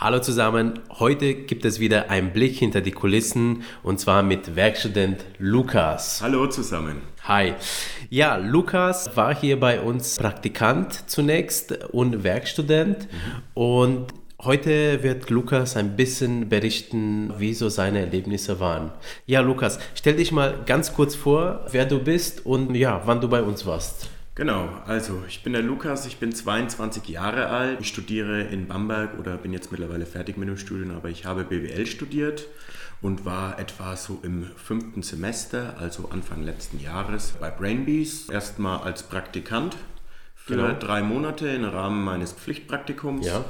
Hallo zusammen, heute gibt es wieder einen Blick hinter die Kulissen und zwar mit Werkstudent Lukas. Hallo zusammen. Hi. Ja, Lukas war hier bei uns Praktikant zunächst und Werkstudent mhm. und Heute wird Lukas ein bisschen berichten, wie so seine Erlebnisse waren. Ja, Lukas, stell dich mal ganz kurz vor, wer du bist und ja, wann du bei uns warst. Genau, also ich bin der Lukas, ich bin 22 Jahre alt, ich studiere in Bamberg oder bin jetzt mittlerweile fertig mit dem Studium, aber ich habe BWL studiert und war etwa so im fünften Semester, also Anfang letzten Jahres, bei Brainbees, erstmal als Praktikant für genau. drei Monate im Rahmen meines Pflichtpraktikums. Ja.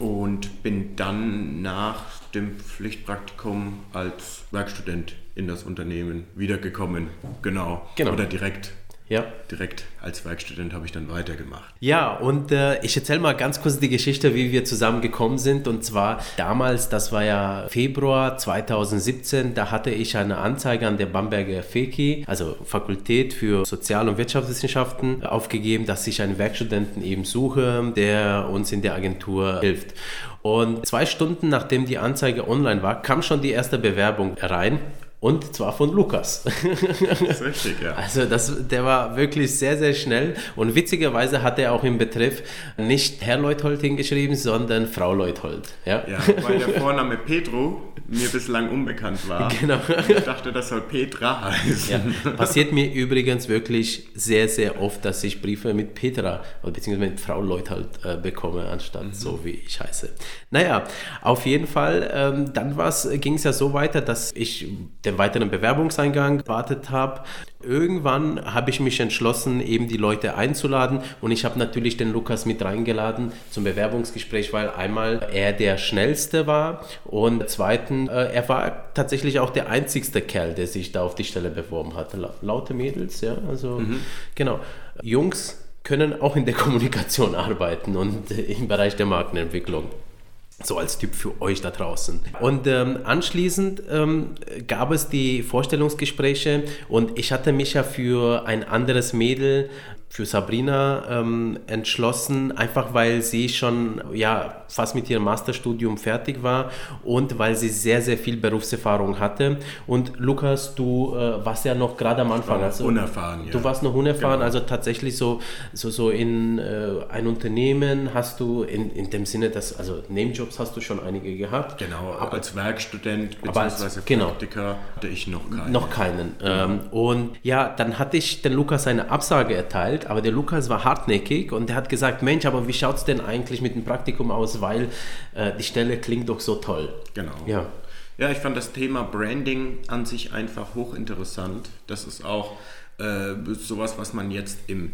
Und bin dann nach dem Pflichtpraktikum als Werkstudent in das Unternehmen wiedergekommen. Genau. genau. Oder direkt ja. Direkt als Werkstudent habe ich dann weitergemacht. Ja, und äh, ich erzähle mal ganz kurz die Geschichte, wie wir zusammengekommen sind. Und zwar damals, das war ja Februar 2017, da hatte ich eine Anzeige an der Bamberger FEKI, also Fakultät für Sozial- und Wirtschaftswissenschaften, aufgegeben, dass ich einen Werkstudenten eben suche, der uns in der Agentur hilft. Und zwei Stunden nachdem die Anzeige online war, kam schon die erste Bewerbung rein und zwar von Lukas. Das ist richtig, ja. Also das, der war wirklich sehr, sehr schnell. Und witzigerweise hat er auch im Betreff nicht Herr Leuthold hingeschrieben, sondern Frau Leuthold. Ja, ja weil der Vorname Petro mir bislang unbekannt war. Genau. ich dachte, das soll Petra heißen. Ja, passiert mir übrigens wirklich sehr, sehr oft, dass ich Briefe mit Petra bzw. mit Frau Leuthold äh, bekomme, anstatt mhm. so wie ich heiße. Naja, auf jeden Fall, ähm, dann ging es ja so weiter, dass ich den weiteren Bewerbungseingang gewartet habe. Irgendwann habe ich mich entschlossen, eben die Leute einzuladen und ich habe natürlich den Lukas mit reingeladen zum Bewerbungsgespräch, weil einmal er der schnellste war und zweitens, äh, er war tatsächlich auch der einzigste Kerl, der sich da auf die Stelle beworben hat. Laute Mädels, ja, also mhm. genau. Jungs können auch in der Kommunikation arbeiten und im Bereich der Markenentwicklung. So als Tipp für euch da draußen. Und ähm, anschließend ähm, gab es die Vorstellungsgespräche und ich hatte mich ja für ein anderes Mädel für Sabrina ähm, entschlossen, einfach weil sie schon ja, fast mit ihrem Masterstudium fertig war und weil sie sehr, sehr viel Berufserfahrung hatte. Und Lukas, du äh, warst ja noch gerade am Anfang. Also, unerfahren, ja. Du warst noch unerfahren, genau. also tatsächlich so, so, so in äh, ein Unternehmen hast du in, in dem Sinne, dass, also Nebenjobs hast du schon einige gehabt. Genau, aber als Werkstudent bzw. Genau, Praktiker hatte ich noch keinen. Noch keinen. Ähm, und ja, dann hatte ich den Lukas eine Absage erteilt aber der Lukas war hartnäckig und der hat gesagt, Mensch, aber wie schaut es denn eigentlich mit dem Praktikum aus, weil äh, die Stelle klingt doch so toll. Genau. Ja. Ja, ich fand das Thema Branding an sich einfach hochinteressant. Das ist auch äh, sowas, was man jetzt im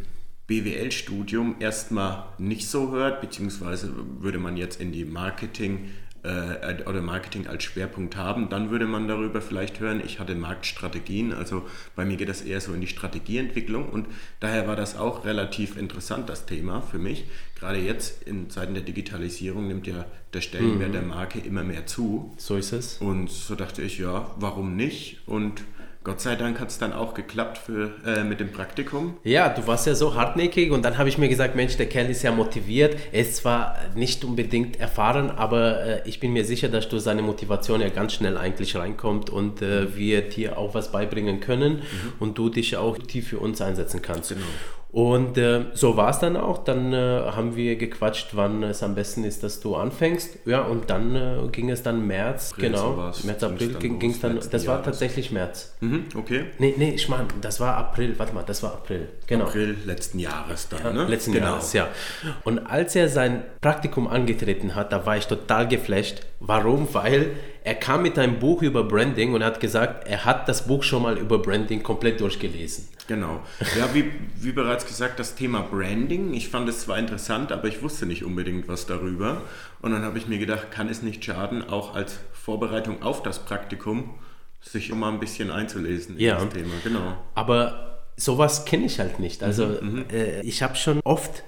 BWL-Studium erstmal nicht so hört, beziehungsweise würde man jetzt in die Marketing- äh, oder Marketing als Schwerpunkt haben, dann würde man darüber vielleicht hören, ich hatte Marktstrategien, also bei mir geht das eher so in die Strategieentwicklung und daher war das auch relativ interessant, das Thema für mich. Gerade jetzt in Zeiten der Digitalisierung nimmt ja der Stellenwert mhm. der Marke immer mehr zu. So ist es. Und so dachte ich, ja, warum nicht? Und Gott sei Dank hat es dann auch geklappt für, äh, mit dem Praktikum. Ja, du warst ja so hartnäckig und dann habe ich mir gesagt, Mensch, der Kerl ist ja motiviert. Er ist zwar nicht unbedingt erfahren, aber äh, ich bin mir sicher, dass durch seine Motivation ja ganz schnell eigentlich reinkommt und äh, wir dir auch was beibringen können mhm. und du dich auch tief für uns einsetzen kannst. Genau. Und äh, so war es dann auch. Dann äh, haben wir gequatscht, wann es am besten ist, dass du anfängst. Ja, und dann äh, ging es dann März, April, genau. So März, April ging es dann. Das war tatsächlich März. Mhm, okay. Nee, nee, ich meine, das war April. Warte mal, das war April. Genau. April letzten Jahres dann, ja, ne? Letzten genau. Jahres, ja. Und als er sein Praktikum angetreten hat, da war ich total geflasht. Warum? Weil er kam mit einem Buch über Branding und hat gesagt, er hat das Buch schon mal über Branding komplett durchgelesen. Genau. Ja, wie, wie bereits gesagt, das Thema Branding, ich fand es zwar interessant, aber ich wusste nicht unbedingt was darüber. Und dann habe ich mir gedacht, kann es nicht schaden, auch als Vorbereitung auf das Praktikum, sich um mal ein bisschen einzulesen in ja, das Thema. Genau. Aber sowas kenne ich halt nicht. Also mhm, mhm. äh, ich habe schon oft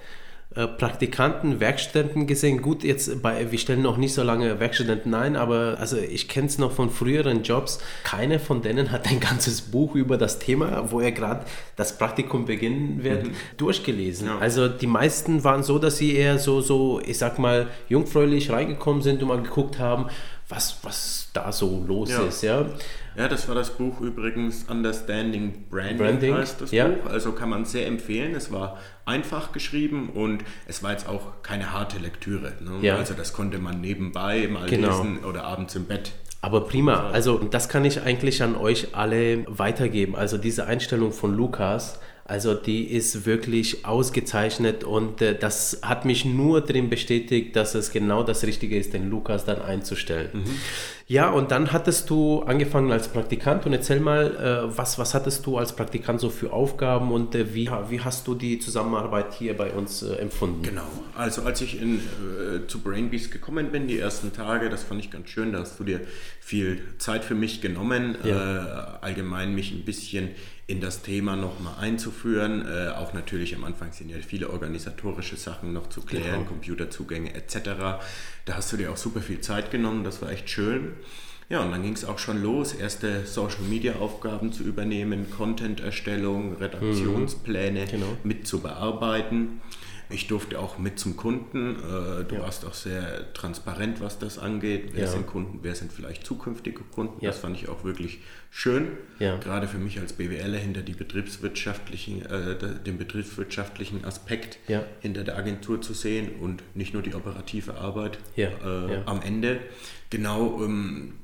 Praktikanten, Werkstudenten gesehen. Gut, jetzt bei, wir stellen noch nicht so lange Werkstudenten ein, aber also ich kenne es noch von früheren Jobs. Keiner von denen hat ein ganzes Buch über das Thema, wo er gerade das Praktikum beginnen wird, mhm. durchgelesen. Ja. Also die meisten waren so, dass sie eher so, so, ich sag mal, jungfräulich reingekommen sind und mal geguckt haben, was, was da so los ja. ist. Ja. ja, das war das Buch übrigens Understanding Branding, Branding heißt das ja. Buch. Also kann man sehr empfehlen. Es war einfach geschrieben und es war jetzt auch keine harte Lektüre. Ne? Ja. Also das konnte man nebenbei mal genau. lesen oder abends im Bett. Aber prima, also das kann ich eigentlich an euch alle weitergeben. Also diese Einstellung von Lukas, also die ist wirklich ausgezeichnet und äh, das hat mich nur drin bestätigt, dass es genau das Richtige ist, den Lukas dann einzustellen. Mhm. Ja, und dann hattest du angefangen als Praktikant und erzähl mal, äh, was, was hattest du als Praktikant so für Aufgaben und äh, wie, wie hast du die Zusammenarbeit hier bei uns äh, empfunden? Genau, also als ich in, äh, zu Brainbees gekommen bin, die ersten Tage, das fand ich ganz schön, da hast du dir viel Zeit für mich genommen, ja. Äh, allgemein mich ein bisschen in das Thema nochmal einzuführen. Äh, auch natürlich am Anfang sind ja viele organisatorische Sachen noch zu klären, genau. Computerzugänge etc. Da hast du dir auch super viel Zeit genommen, das war echt schön. Ja, und dann ging es auch schon los, erste Social-Media-Aufgaben zu übernehmen, Content-Erstellung, Redaktionspläne mhm. genau. mit zu bearbeiten. Ich durfte auch mit zum Kunden. Äh, du ja. warst auch sehr transparent, was das angeht. Wer ja. sind Kunden, wer sind vielleicht zukünftige Kunden? Ja. Das fand ich auch wirklich schön. Gerade für mich als BWLer hinter die betriebswirtschaftlichen, äh, den betriebswirtschaftlichen Aspekt hinter der Agentur zu sehen und nicht nur die operative Arbeit äh, am Ende. Genau. Ähm,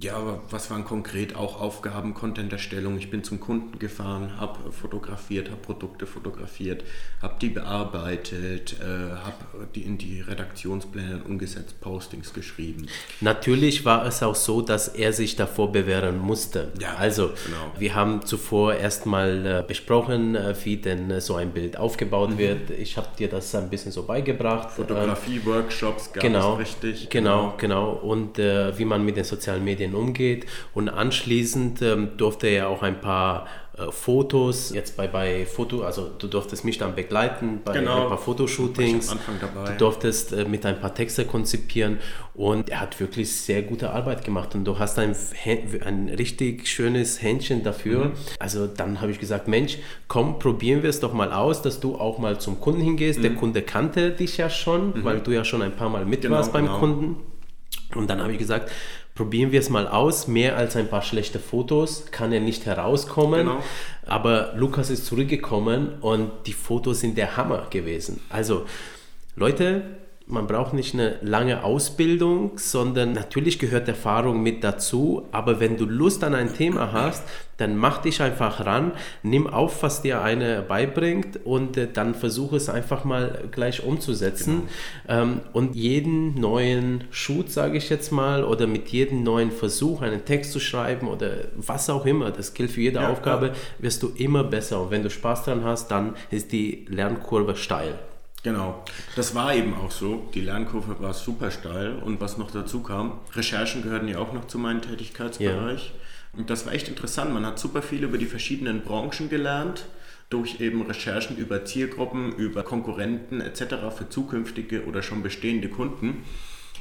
ja, was waren konkret auch Aufgaben, Content-Erstellung? Ich bin zum Kunden gefahren, habe fotografiert, habe Produkte fotografiert, habe die bearbeitet, äh, habe die in die Redaktionspläne umgesetzt, Postings geschrieben. Natürlich war es auch so, dass er sich davor bewähren musste. Ja, also genau. wir haben zuvor erstmal äh, besprochen, äh, wie denn äh, so ein Bild aufgebaut mhm. wird. Ich habe dir das ein bisschen so beigebracht. Fotografie-Workshops gab genau, es richtig. Genau, genau. genau. Und äh, wie man mit den sozialen Medien Medien umgeht. Und anschließend ähm, durfte er auch ein paar äh, Fotos, jetzt bei, bei Foto, also du durftest mich dann begleiten bei genau. ein paar Fotoshootings. Du durftest äh, mit ein paar Texte konzipieren und er hat wirklich sehr gute Arbeit gemacht und du hast ein, ein richtig schönes Händchen dafür. Mhm. Also dann habe ich gesagt, Mensch, komm, probieren wir es doch mal aus, dass du auch mal zum Kunden hingehst. Mhm. Der Kunde kannte dich ja schon, mhm. weil du ja schon ein paar Mal mit genau, warst beim genau. Kunden. Und dann habe ich gesagt, probieren wir es mal aus. Mehr als ein paar schlechte Fotos kann er nicht herauskommen. Genau. Aber Lukas ist zurückgekommen und die Fotos sind der Hammer gewesen. Also Leute, man braucht nicht eine lange Ausbildung, sondern natürlich gehört Erfahrung mit dazu. Aber wenn du Lust an ein Thema hast, dann mach dich einfach ran, nimm auf, was dir eine beibringt und äh, dann versuche es einfach mal gleich umzusetzen. Genau. Ähm, und jeden neuen Shoot, sage ich jetzt mal, oder mit jedem neuen Versuch, einen Text zu schreiben oder was auch immer, das gilt für jede ja, Aufgabe, wirst du immer besser. Und wenn du Spaß dran hast, dann ist die Lernkurve steil. Genau, das war eben auch so. Die Lernkurve war super steil und was noch dazu kam, Recherchen gehörten ja auch noch zu meinem Tätigkeitsbereich. Ja. Und das war echt interessant. Man hat super viel über die verschiedenen Branchen gelernt, durch eben Recherchen über Zielgruppen, über Konkurrenten etc. für zukünftige oder schon bestehende Kunden.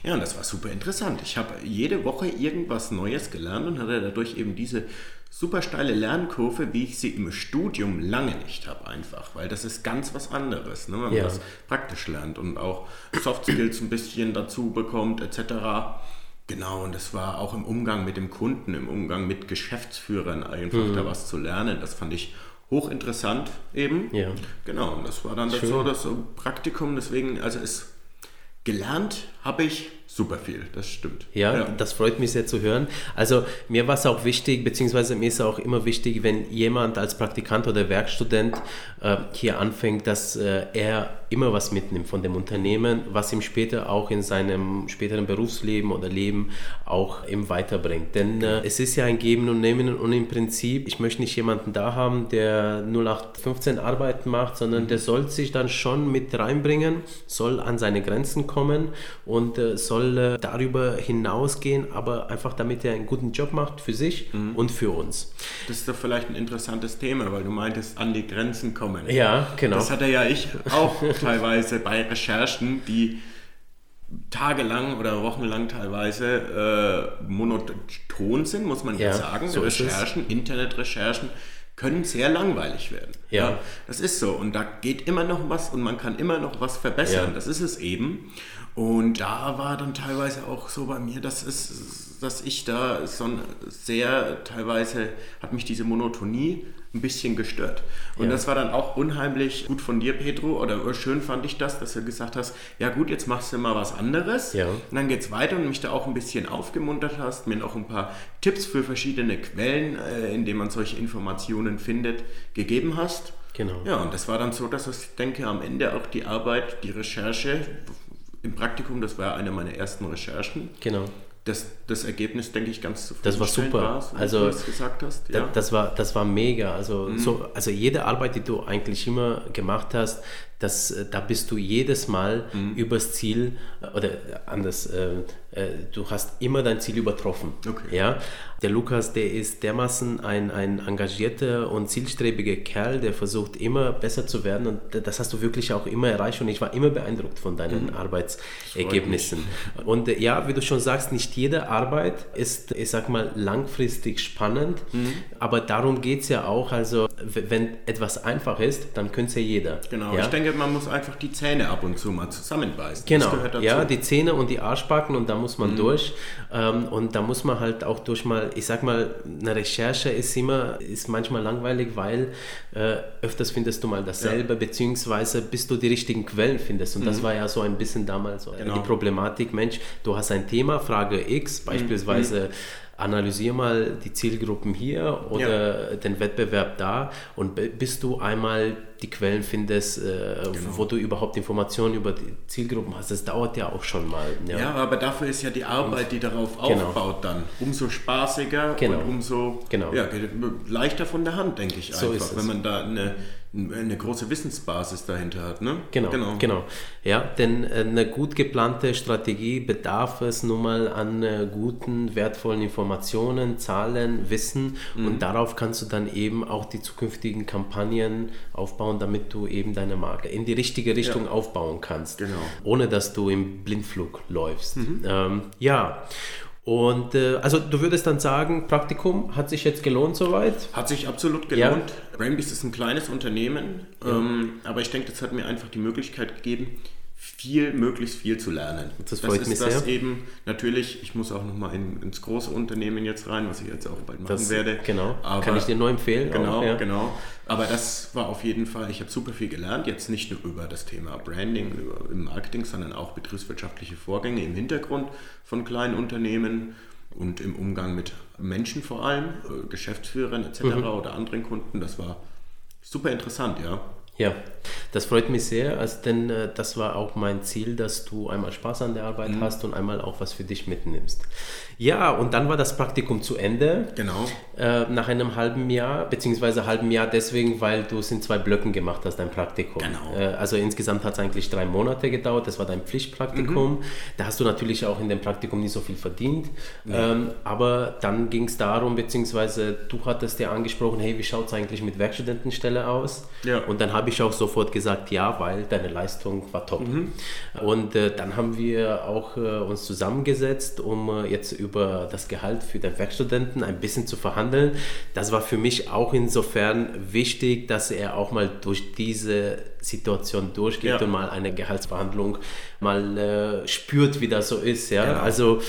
Ja, und das war super interessant. Ich habe jede Woche irgendwas Neues gelernt und hatte dadurch eben diese super steile Lernkurve, wie ich sie im Studium lange nicht habe, einfach, weil das ist ganz was anderes, ne, wenn man ja. das praktisch lernt und auch Soft Skills ein bisschen dazu bekommt, etc. Genau, und das war auch im Umgang mit dem Kunden, im Umgang mit Geschäftsführern einfach mhm. da was zu lernen. Das fand ich hochinteressant eben. Ja. Genau, und das war dann das so das Praktikum, deswegen, also es gelernt habe ich super viel, das stimmt. Ja, ja, das freut mich sehr zu hören. Also mir war es auch wichtig, beziehungsweise mir ist auch immer wichtig, wenn jemand als Praktikant oder Werkstudent äh, hier anfängt, dass äh, er immer was mitnimmt von dem Unternehmen, was ihm später auch in seinem späteren Berufsleben oder Leben auch ihm weiterbringt. Denn äh, es ist ja ein Geben und Nehmen und im Prinzip, ich möchte nicht jemanden da haben, der 0815 Arbeit macht, sondern der soll sich dann schon mit reinbringen, soll an seine Grenzen kommen und äh, soll soll darüber hinausgehen, aber einfach damit er einen guten Job macht für sich mhm. und für uns. Das ist doch vielleicht ein interessantes Thema, weil du meintest, an die Grenzen kommen. Ja, genau. Das hatte ja ich auch teilweise bei Recherchen, die tagelang oder wochenlang teilweise äh, monoton sind, muss man ja, sagen. So Recherchen, Internetrecherchen können sehr langweilig werden. Ja. ja. Das ist so. Und da geht immer noch was und man kann immer noch was verbessern. Ja. Das ist es eben. Und da war dann teilweise auch so bei mir, dass, es, dass ich da so sehr, teilweise hat mich diese Monotonie ein bisschen gestört. Und ja. das war dann auch unheimlich gut von dir, Pedro, oder schön fand ich das, dass du gesagt hast, ja gut, jetzt machst du mal was anderes. Ja. Und dann geht es weiter und mich da auch ein bisschen aufgemuntert hast, mir noch ein paar Tipps für verschiedene Quellen, äh, in denen man solche Informationen findet, gegeben hast. Genau. Ja, und das war dann so, dass ich denke, am Ende auch die Arbeit, die Recherche im Praktikum, das war eine meiner ersten Recherchen. Genau das, das Ergebnis, denke ich, ganz zufrieden. Das war super. War, also, du gesagt hast. Ja. Das, war, das war mega. Also, mhm. so, also jede Arbeit, die du eigentlich immer gemacht hast, das, äh, da bist du jedes Mal mhm. übers Ziel äh, oder anders, äh, du hast immer dein Ziel übertroffen. Okay. Ja? Der Lukas, der ist dermaßen ein, ein engagierter und zielstrebiger Kerl, der versucht immer besser zu werden und das hast du wirklich auch immer erreicht und ich war immer beeindruckt von deinen mhm. Arbeitsergebnissen. Und äh, ja, wie du schon sagst, nicht jede Arbeit ist, ich sag mal, langfristig spannend, mhm. aber darum geht es ja auch, also wenn etwas einfach ist, dann könnte es ja jeder. Genau, ja? ich denke, man muss einfach die Zähne ab und zu mal zusammenbeißen. Genau, ja, die Zähne und die Arschbacken und da muss man mhm. durch ähm, und da muss man halt auch durch mal, ich sag mal, eine Recherche ist immer, ist manchmal langweilig, weil äh, öfters findest du mal dasselbe, ja. beziehungsweise bis du die richtigen Quellen findest und mhm. das war ja so ein bisschen damals so genau. die Problematik, Mensch, du hast ein Thema, Frage X, mhm. beispielsweise mhm analysier mal die Zielgruppen hier oder ja. den Wettbewerb da und bis du einmal die Quellen findest, äh, genau. wo du überhaupt Informationen über die Zielgruppen hast. Das dauert ja auch schon mal. Ja, ja aber dafür ist ja die Arbeit, die darauf genau. aufbaut, dann umso spaßiger genau. und umso genau. ja, leichter von der Hand, denke ich einfach, so wenn man da eine eine große Wissensbasis dahinter hat. Ne? Genau, genau, genau. Ja, denn äh, eine gut geplante Strategie bedarf es nun mal an äh, guten, wertvollen Informationen, Zahlen, Wissen mhm. und darauf kannst du dann eben auch die zukünftigen Kampagnen aufbauen, damit du eben deine Marke in die richtige Richtung ja. aufbauen kannst, genau. ohne dass du im Blindflug läufst. Mhm. Ähm, ja, und äh, also du würdest dann sagen, Praktikum hat sich jetzt gelohnt soweit? Hat sich absolut gelohnt. Ja. Brainbeast ist ein kleines Unternehmen, ja. ähm, aber ich denke, das hat mir einfach die Möglichkeit gegeben, viel, möglichst viel zu lernen. Das freut das mich ist das eben, natürlich, ich muss auch nochmal in, ins große Unternehmen jetzt rein, was ich jetzt auch bald machen das, werde. Genau, Aber, kann ich dir nur empfehlen. Genau, auch, ja. genau. Aber das war auf jeden Fall, ich habe super viel gelernt, jetzt nicht nur über das Thema Branding über, im Marketing, sondern auch betriebswirtschaftliche Vorgänge im Hintergrund von kleinen Unternehmen und im Umgang mit Menschen vor allem, äh, Geschäftsführern etc. Mhm. oder anderen Kunden. Das war super interessant, ja. Ja, das freut mich sehr, also, denn äh, das war auch mein Ziel, dass du einmal Spaß an der Arbeit mhm. hast und einmal auch was für dich mitnimmst. Ja, und dann war das Praktikum zu Ende. Genau. Äh, nach einem halben Jahr, beziehungsweise halben Jahr deswegen, weil du es in zwei Blöcken gemacht hast, dein Praktikum. Genau. Äh, also insgesamt hat es eigentlich drei Monate gedauert, das war dein Pflichtpraktikum. Mhm. Da hast du natürlich auch in dem Praktikum nicht so viel verdient. Ja. Ähm, aber dann ging es darum, beziehungsweise du hattest ja angesprochen, hey, wie schaut es eigentlich mit Werkstudentenstelle aus? Ja. Und dann habe ich auch sofort gesagt, ja, weil deine Leistung war top. Mhm. Und äh, dann haben wir auch äh, uns zusammengesetzt, um äh, jetzt über das Gehalt für den Werkstudenten ein bisschen zu verhandeln. Das war für mich auch insofern wichtig, dass er auch mal durch diese Situation durchgeht ja. und mal eine Gehaltsverhandlung mal äh, spürt, wie das so ist. Ja? Genau. Also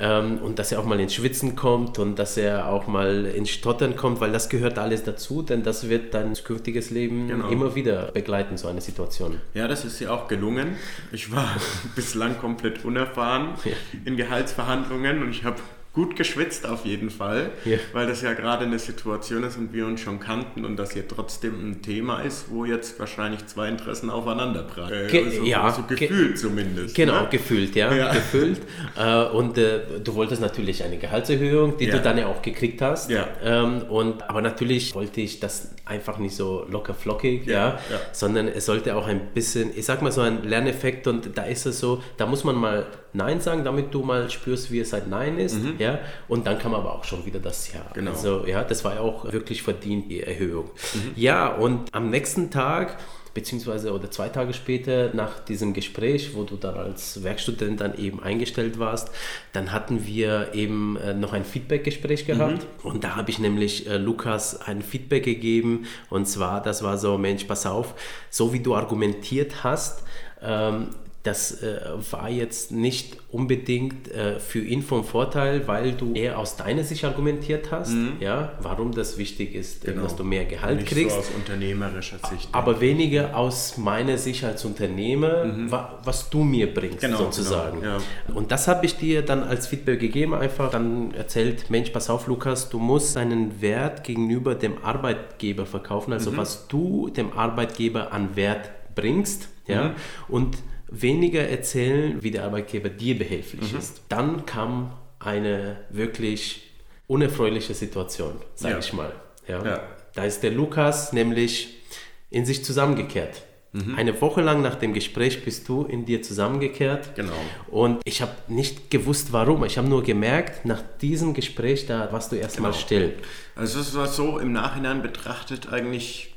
ähm, und dass er auch mal ins Schwitzen kommt und dass er auch mal ins Stottern kommt, weil das gehört alles dazu, denn das wird dein zukünftiges Leben genau. immer wieder begleiten, so eine Situation. Ja, das ist ja auch gelungen. Ich war bislang komplett unerfahren ja. in Gehaltsverhandlungen und ich habe gut geschwitzt auf jeden Fall, yeah. weil das ja gerade eine Situation ist und wir uns schon kannten und das hier trotzdem ein Thema ist, wo jetzt wahrscheinlich zwei Interessen aufeinander prallen. Ge also, ja, so gefühlt ge zumindest. Genau, ne? gefühlt, ja, ja. gefühlt. Äh, und äh, du wolltest natürlich eine Gehaltserhöhung, die ja. du dann ja auch gekriegt hast. Ja. Ähm, und, aber natürlich wollte ich das einfach nicht so locker flockig, ja, sondern es sollte auch ein bisschen, ich sag mal so ein Lerneffekt und da ist es so, da muss man mal Nein sagen, damit du mal spürst, wie es halt Nein ist. Mhm. Ja? Und dann kam aber auch schon wieder das Ja. Genau. Also ja, das war ja auch wirklich verdient, die Erhöhung. Mhm. Ja, und am nächsten Tag beziehungsweise oder zwei Tage später nach diesem Gespräch, wo du dann als Werkstudent dann eben eingestellt warst, dann hatten wir eben äh, noch ein Feedback-Gespräch gehabt mhm. und da habe ich nämlich äh, Lukas ein Feedback gegeben und zwar, das war so, Mensch, pass auf, so wie du argumentiert hast, ähm, das äh, war jetzt nicht unbedingt äh, für ihn vom Vorteil, weil du eher aus deiner Sicht argumentiert hast, mhm. ja, warum das wichtig ist, genau. dass du mehr Gehalt nicht kriegst. So aus unternehmerischer Sicht. Aber weniger aus meiner Sicht als Unternehmer, mhm. wa was du mir bringst, genau, sozusagen. Genau, ja. Und das habe ich dir dann als Feedback gegeben, einfach dann erzählt, Mensch, pass auf, Lukas, du musst deinen Wert gegenüber dem Arbeitgeber verkaufen, also mhm. was du dem Arbeitgeber an Wert bringst, ja, mhm. und weniger erzählen, wie der Arbeitgeber dir behilflich mhm. ist. Dann kam eine wirklich unerfreuliche Situation, sage ja. ich mal. Ja. ja. Da ist der Lukas nämlich in sich zusammengekehrt. Mhm. Eine Woche lang nach dem Gespräch bist du in dir zusammengekehrt. Genau. Und ich habe nicht gewusst, warum. Ich habe nur gemerkt, nach diesem Gespräch, da warst du erstmal genau. still. Also es war so im Nachhinein betrachtet eigentlich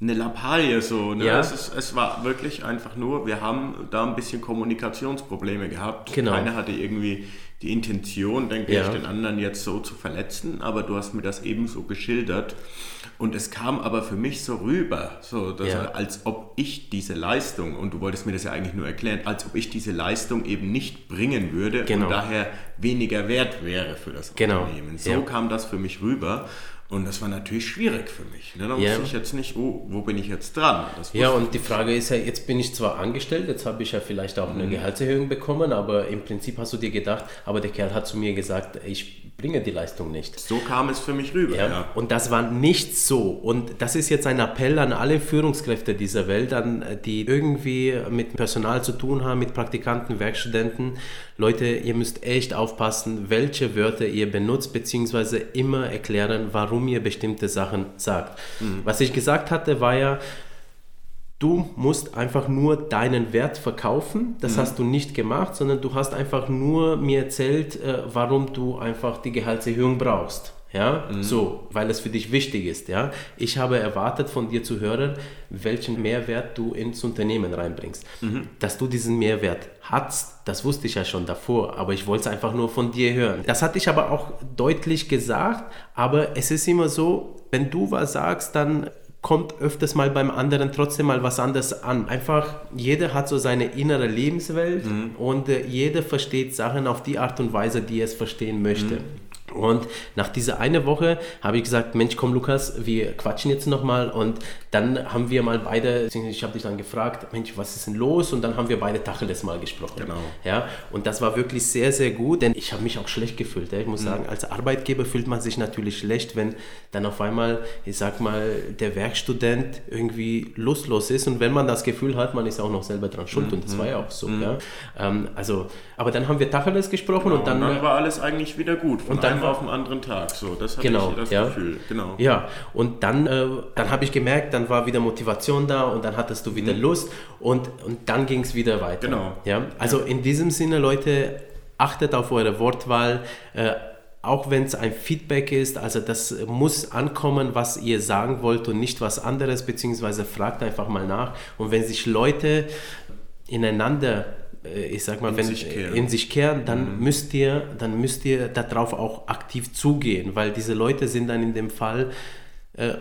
eine Lappalie so. Ne? Ja. Es, ist, es, war wirklich einfach nur, wir haben da ein bisschen Kommunikationsprobleme gehabt. Genau. Keiner hatte irgendwie die Intention, denke ja. ich, den anderen jetzt so zu verletzen, aber du hast mir das ebenso geschildert. Und es kam aber für mich so rüber, so, ja. als ob ich diese Leistung, und du wolltest mir das ja eigentlich nur erklären, als ob ich diese Leistung eben nicht bringen würde genau. und daher weniger wert wäre für das genau. Unternehmen. So kam das für mich rüber. Und das war natürlich schwierig für mich. Ne? Da ja. wusste ich jetzt nicht, oh, wo bin ich jetzt dran? ja, und die Frage ist ja, jetzt bin ich zwar angestellt, jetzt habe ich ja vielleicht auch eine mhm. Gehaltserhöhung bekommen, aber im Prinzip hast du dir gedacht, aber der Kerl hat zu mir gesagt, ich bringe die Leistung nicht. So kam es für mich rüber. Ja. ja. Und das war nicht so. Und das ist jetzt ein Appell an alle Führungskräfte dieser Welt, an die irgendwie mit Personal zu tun haben, mit Praktikanten, Werkstudenten. Leute, ihr müsst echt aufpassen, welche Wörter ihr benutzt, beziehungsweise immer erklären, warum warum ihr bestimmte Sachen sagt. Mhm. Was ich gesagt hatte, war ja, du musst einfach nur deinen Wert verkaufen. Das mhm. hast du nicht gemacht, sondern du hast einfach nur mir erzählt, äh, warum du einfach die Gehaltserhöhung brauchst ja, mhm. so, weil es für dich wichtig ist, ja. Ich habe erwartet von dir zu hören, welchen Mehrwert du ins Unternehmen reinbringst. Mhm. Dass du diesen Mehrwert hast, das wusste ich ja schon davor, aber ich wollte es einfach nur von dir hören. Das hatte ich aber auch deutlich gesagt, aber es ist immer so, wenn du was sagst, dann kommt öfters mal beim anderen trotzdem mal was anderes an. Einfach, jeder hat so seine innere Lebenswelt mhm. und äh, jeder versteht Sachen auf die Art und Weise, die er es verstehen möchte. Mhm. Und nach dieser eine Woche habe ich gesagt, Mensch, komm Lukas, wir quatschen jetzt nochmal. Und dann haben wir mal beide, ich habe dich dann gefragt, Mensch, was ist denn los? Und dann haben wir beide Tacheles mal gesprochen. Genau. Ja, und das war wirklich sehr, sehr gut, denn ich habe mich auch schlecht gefühlt. Ich muss mhm. sagen, als Arbeitgeber fühlt man sich natürlich schlecht, wenn dann auf einmal, ich sag mal, der Werkstudent irgendwie lustlos ist. Und wenn man das Gefühl hat, man ist auch noch selber dran schuld. Mhm. Und das war ja auch so. Mhm. Ja. Ähm, also, aber dann haben wir Tacheles gesprochen genau, und dann... Und dann war alles eigentlich wieder gut. Und dann einem auf den anderen Tag. So, das hatte genau, ich das ja. Gefühl. Genau. Ja, und dann, äh, dann habe ich gemerkt, dann war wieder Motivation da und dann hattest du wieder mhm. Lust und, und dann ging es wieder weiter. Genau. Ja? Also in diesem Sinne, Leute, achtet auf eure Wortwahl. Äh, auch wenn es ein Feedback ist, also das muss ankommen, was ihr sagen wollt und nicht was anderes, beziehungsweise fragt einfach mal nach. Und wenn sich Leute ineinander ich sag mal, in wenn sich kehren. in sich kehren, dann mhm. müsst ihr, dann müsst ihr darauf auch aktiv zugehen, weil diese Leute sind dann in dem Fall äh,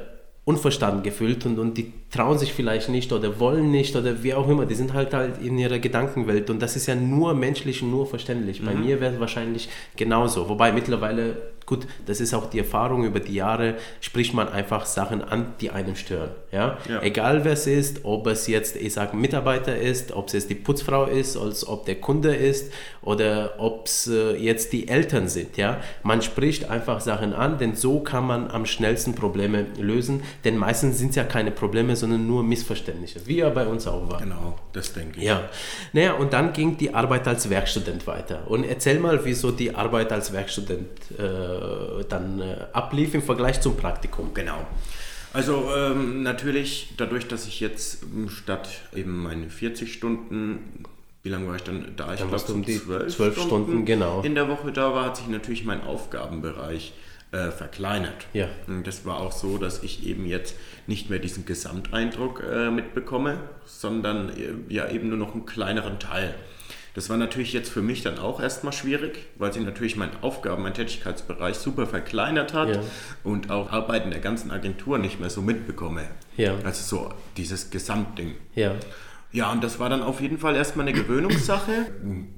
unverstanden gefühlt und, und die trauen sich vielleicht nicht oder wollen nicht oder wie auch immer. Die sind halt halt in ihrer Gedankenwelt und das ist ja nur menschlich und nur verständlich. Mhm. Bei mir wäre es wahrscheinlich genauso. Wobei mittlerweile Gut, das ist auch die Erfahrung über die Jahre, spricht man einfach Sachen an, die einen stören. Ja? ja. Egal wer es ist, ob es jetzt, ich sage, Mitarbeiter ist, ob es jetzt die Putzfrau ist, als ob der Kunde ist oder ob es äh, jetzt die Eltern sind. Ja? Man spricht einfach Sachen an, denn so kann man am schnellsten Probleme lösen. Denn meistens sind es ja keine Probleme, sondern nur Missverständnisse, wie ja bei uns auch war. Genau, das denke ich. Ja, naja, und dann ging die Arbeit als Werkstudent weiter. Und erzähl mal, wieso die Arbeit als Werkstudent äh, dann äh, ablief im Vergleich zum Praktikum. Genau. Also ähm, natürlich dadurch, dass ich jetzt statt eben meine 40 Stunden wie lange war ich dann da? Ich Dann warst du um die zwölf, zwölf Stunden, genau. in der Woche da war, hat sich natürlich mein Aufgabenbereich äh, verkleinert. Ja. Und das war auch so, dass ich eben jetzt nicht mehr diesen Gesamteindruck äh, mitbekomme, sondern äh, ja eben nur noch einen kleineren Teil. Das war natürlich jetzt für mich dann auch erstmal schwierig, weil sich natürlich mein Aufgaben, mein Tätigkeitsbereich super verkleinert hat Ja. und auch Arbeiten der ganzen Agentur nicht mehr so mitbekomme. Ja. Also so dieses Gesamtding. Ja. Ja, und das war dann auf jeden Fall erstmal eine Gewöhnungssache.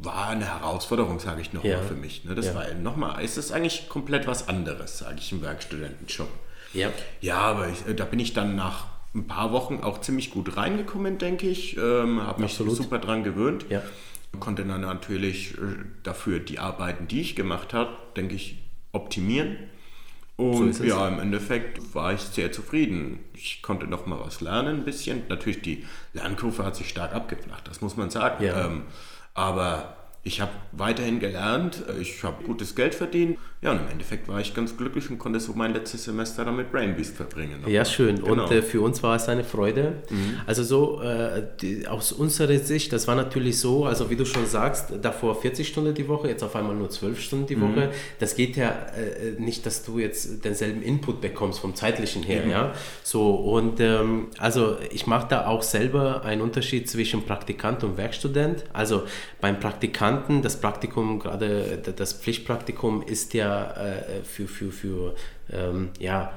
War eine Herausforderung, sage ich nochmal Ja. für mich. Ne? Das Ja. war nochmal, es ist eigentlich komplett was anderes, sage ich im Werkstudentenjob. Ja. Ja, aber ich, äh, da bin ich dann nach ein paar Wochen auch ziemlich gut reingekommen, denke ich. Ähm, habe mich Absolut. super dran gewöhnt. Ja. Konnte dann natürlich äh, dafür die Arbeiten, die ich gemacht habe, denke ich, optimieren. Und es. ja, im Endeffekt war ich sehr zufrieden. Ich konnte noch mal was lernen, ein bisschen. Natürlich, die Lernkurve hat sich stark abgeflacht, das muss man sagen. Ja. Ähm, aber ich habe weiterhin gelernt, ich habe gutes Geld verdient. Ja, und im Endeffekt war ich ganz glücklich und konnte so mein letztes Semester dann mit Brainbeast verbringen. Ja, schön. Genau. Und äh, für uns war es eine Freude. Also so äh, die, aus unserer Sicht, das war natürlich so, also wie du schon sagst, davor 40 Stunden die Woche, jetzt auf einmal nur 12 Stunden die Woche. Das geht ja äh, nicht, dass du jetzt denselben Input bekommst vom zeitlichen her, ja. So und ähm, also ich mache da auch selber einen Unterschied zwischen Praktikant und Werkstudent. Also beim Praktikanten, das Praktikum, gerade das Pflichtpraktikum ist ja äh, für, für, für ähm, ja,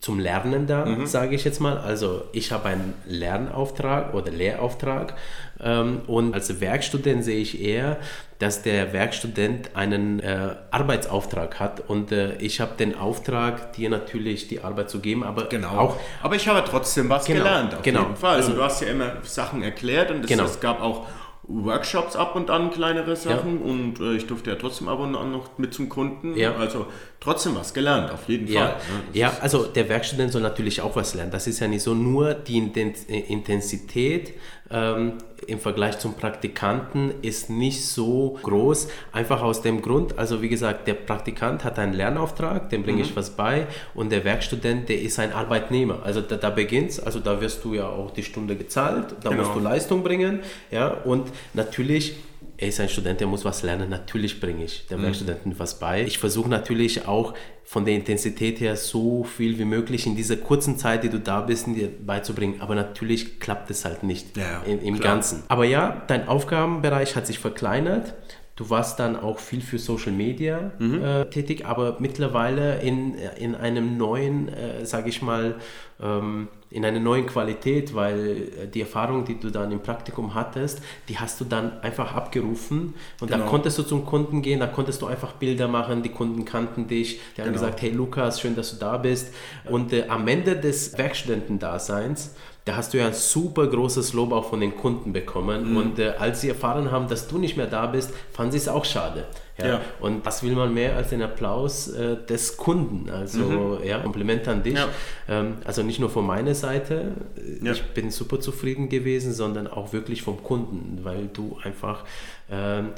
zum Lernen da, sage ich jetzt mal. Also ich habe einen Lernauftrag oder Lehrauftrag ähm, und als Werkstudent sehe ich eher, dass der Werkstudent einen äh, Arbeitsauftrag hat und äh, ich habe den Auftrag, dir natürlich die Arbeit zu geben, aber Genau. auch Aber ich habe trotzdem was Genau, gelernt, auf genau. jeden Fall. Also- und du hast ja immer Sachen erklärt und es, Genau. es gab auch Workshops ab und an, kleinere Sachen. Und äh, ich durfte ja trotzdem ab und an noch mit zum Kunden. Ja. Also trotzdem was gelernt, auf jeden Fall. Ja, ne? Das ja also der Werkstudent soll natürlich auch was lernen. Das ist ja nicht so nur die Inten- Intensität ähm, im Vergleich zum Praktikanten ist nicht so groß. Einfach aus dem Grund, also wie gesagt, der Praktikant hat einen Lernauftrag, dem bringe ich was bei und der Werkstudent, der ist ein Arbeitnehmer. Also da, da beginnt's, also da wirst du ja auch die Stunde gezahlt, da Genau. musst du Leistung bringen, ja, und natürlich er ist ein Student, der muss was lernen. Natürlich bringe ich dem Werkstudenten was bei. Ich versuche natürlich auch von der Intensität her so viel wie möglich in dieser kurzen Zeit, die du da bist, dir beizubringen. Aber natürlich klappt es halt nicht Ja, in, im klar. Ganzen. Aber ja, dein Aufgabenbereich hat sich verkleinert. Du warst dann auch viel für Social Media äh, tätig, aber mittlerweile in, in einem neuen, äh, sage ich mal, ähm, in einer neuen Qualität, weil äh, die Erfahrung, die du dann im Praktikum hattest, die hast du dann einfach abgerufen und da Genau. konntest du zum Kunden gehen, da konntest du einfach Bilder machen, die Kunden kannten dich, die haben Genau. gesagt, hey Lukas, schön, dass du da bist. Und äh, am Ende des Werkstudentendaseins, da hast du ja ein super großes Lob auch von den Kunden bekommen. Mhm. Und äh, als sie erfahren haben, dass du nicht mehr da bist, fanden sie es auch schade. Ja. Ja. Und was will man mehr als den Applaus äh, des Kunden? Also ja, Kompliment an dich. Mhm. Ja. Ähm, also nicht nur von meiner Seite, äh, Ja. ich bin super zufrieden gewesen, sondern auch wirklich vom Kunden, weil du einfach ähm,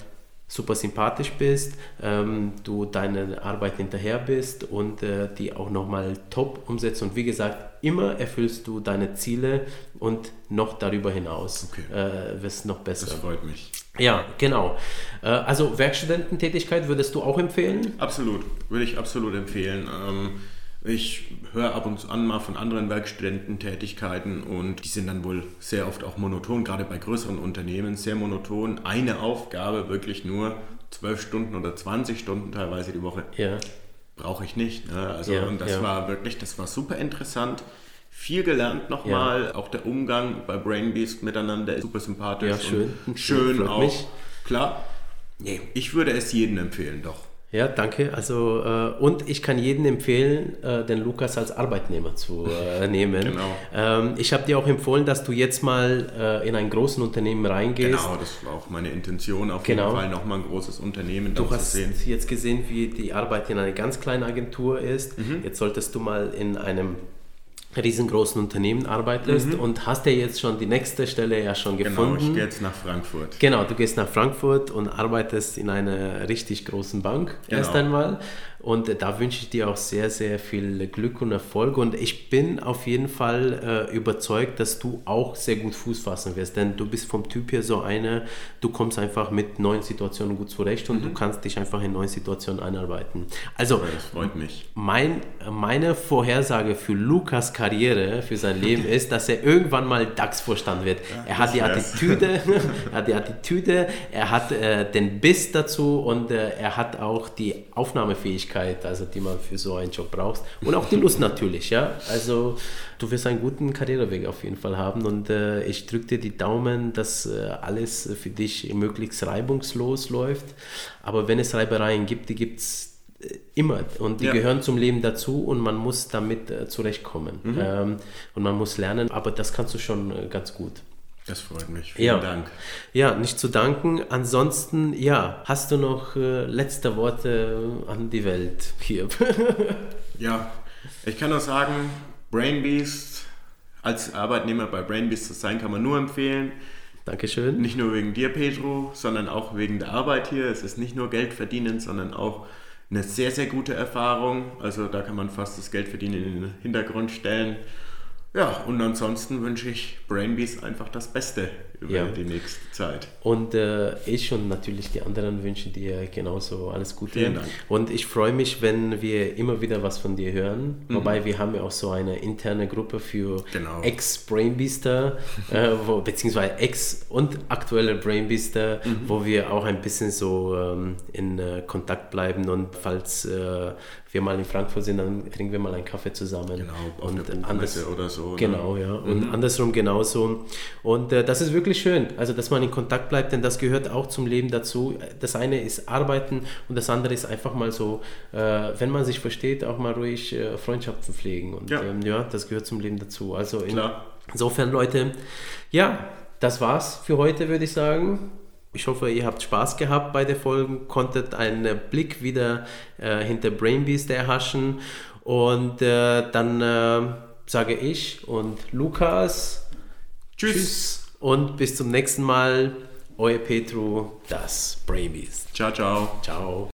super sympathisch bist, ähm, du deine Arbeit hinterher bist und äh, die auch nochmal top umsetzt. Und wie gesagt, immer erfüllst du deine Ziele und noch darüber hinaus Okay. äh, wirst noch besser. Das freut mich. Ja, genau. Äh, also Werkstudententätigkeit würdest du auch empfehlen? Absolut, würde ich absolut empfehlen. Ähm, ich höre ab und an mal von anderen Werkstudententätigkeiten und die sind dann wohl sehr oft auch monoton, gerade bei größeren Unternehmen sehr monoton. Eine Aufgabe wirklich nur 12 Stunden oder 20 Stunden teilweise die Woche Ja. brauche ich nicht. Ne? Also Ja, und das ja. war wirklich, das war super interessant. Viel gelernt nochmal, auch der Umgang bei Brainbeast miteinander ist super sympathisch. Ja, schön. Und schön auch. mich. Klar. Nee, ich würde es jedem empfehlen, doch. Ja, danke. Also äh, und ich kann jedem empfehlen, äh, den Lukas als Arbeitnehmer zu äh, nehmen. Genau. Ähm, ich habe dir auch empfohlen, dass du jetzt mal äh, in ein großes Unternehmen reingehst. Genau, das war auch meine Intention, auf Genau. jeden Fall nochmal ein großes Unternehmen Du hast sehen. jetzt gesehen, wie die Arbeit in einer ganz kleinen Agentur ist. Mhm. Jetzt solltest du mal in einem riesengroßen Unternehmen arbeitest und hast ja jetzt schon die nächste Stelle ja schon Mhm. Genau, gefunden. ich gehe jetzt nach Frankfurt. Genau, du gehst nach Frankfurt und arbeitest in einer richtig großen Bank Genau. erst einmal. Und da wünsche ich dir auch sehr, sehr viel Glück und Erfolg. Und ich bin auf jeden Fall äh, überzeugt, dass du auch sehr gut Fuß fassen wirst. Denn du bist vom Typ her so eine, du kommst einfach mit neuen Situationen gut zurecht und mhm. du kannst dich einfach in neuen Situationen einarbeiten. Also, das freut mich. Mein, meine Vorhersage für Lukas Karriere, für sein Leben ist, dass er irgendwann mal DAX-Vorstand wird. Ja, er hat die Attitüde, er hat die Attitüde, er hat äh, den Biss dazu und äh, er hat auch die Aufnahmefähigkeit, also die man für so einen Job braucht und auch die Lust natürlich, ja. Also du wirst einen guten Karriereweg auf jeden Fall haben und äh, ich drücke dir die Daumen, dass äh, alles für dich möglichst reibungslos läuft. Aber wenn es Reibereien gibt, die gibt es immer und die ja. gehören zum Leben dazu und man muss damit äh, zurechtkommen mhm. ähm, und man muss lernen, aber das kannst du schon äh, ganz gut. Das freut mich. Vielen ja. Dank. Ja, nicht zu danken. Ansonsten, ja, hast du noch äh, letzte Worte an die Welt hier? ja, ich kann nur sagen, Brainbeast, als Arbeitnehmer bei Brainbeast zu sein, kann man nur empfehlen. Dankeschön. Nicht nur wegen dir, Pedro, sondern auch wegen der Arbeit hier. Es ist nicht nur Geld verdienen, sondern auch eine sehr, sehr gute Erfahrung. Also da kann man fast das Geld verdienen in den Hintergrund stellen. Ja, und ansonsten wünsche ich Brainbees einfach das Beste über ja. die nächste Zeit. Und äh, ich und natürlich die anderen wünschen dir genauso alles Gute. Vielen Dank. Und ich freue mich, wenn wir immer wieder was von dir hören. Mhm. Wobei wir haben ja auch so eine interne Gruppe für genau. Ex-Brainbeaster, äh, beziehungsweise Ex- und aktuelle Brainbeaster, mhm. wo wir auch ein bisschen so ähm, in äh, Kontakt bleiben und falls äh, wir mal in Frankfurt sind, dann trinken wir mal einen Kaffee zusammen. Genau, auf und anders, oder so. Genau, ne? ja. Und mhm. andersrum genauso. Und äh, das ist wirklich schön, also dass man in Kontakt bleibt, denn das gehört auch zum Leben dazu. Das eine ist Arbeiten und das andere ist einfach mal so, äh, wenn man sich versteht, auch mal ruhig äh, Freundschaften pflegen. Und ja. Ähm, ja. das gehört zum Leben dazu. Also in, insofern, Leute, ja, das war's für heute, würde ich sagen. Ich hoffe, ihr habt Spaß gehabt bei der Folge, konntet einen Blick wieder äh, hinter Brainbeast erhaschen. Und äh, dann äh, sage ich und Lukas tschüss. tschüss. und bis zum nächsten Mal. Euer Petro, das Brainbeast. Ciao, ciao. Ciao.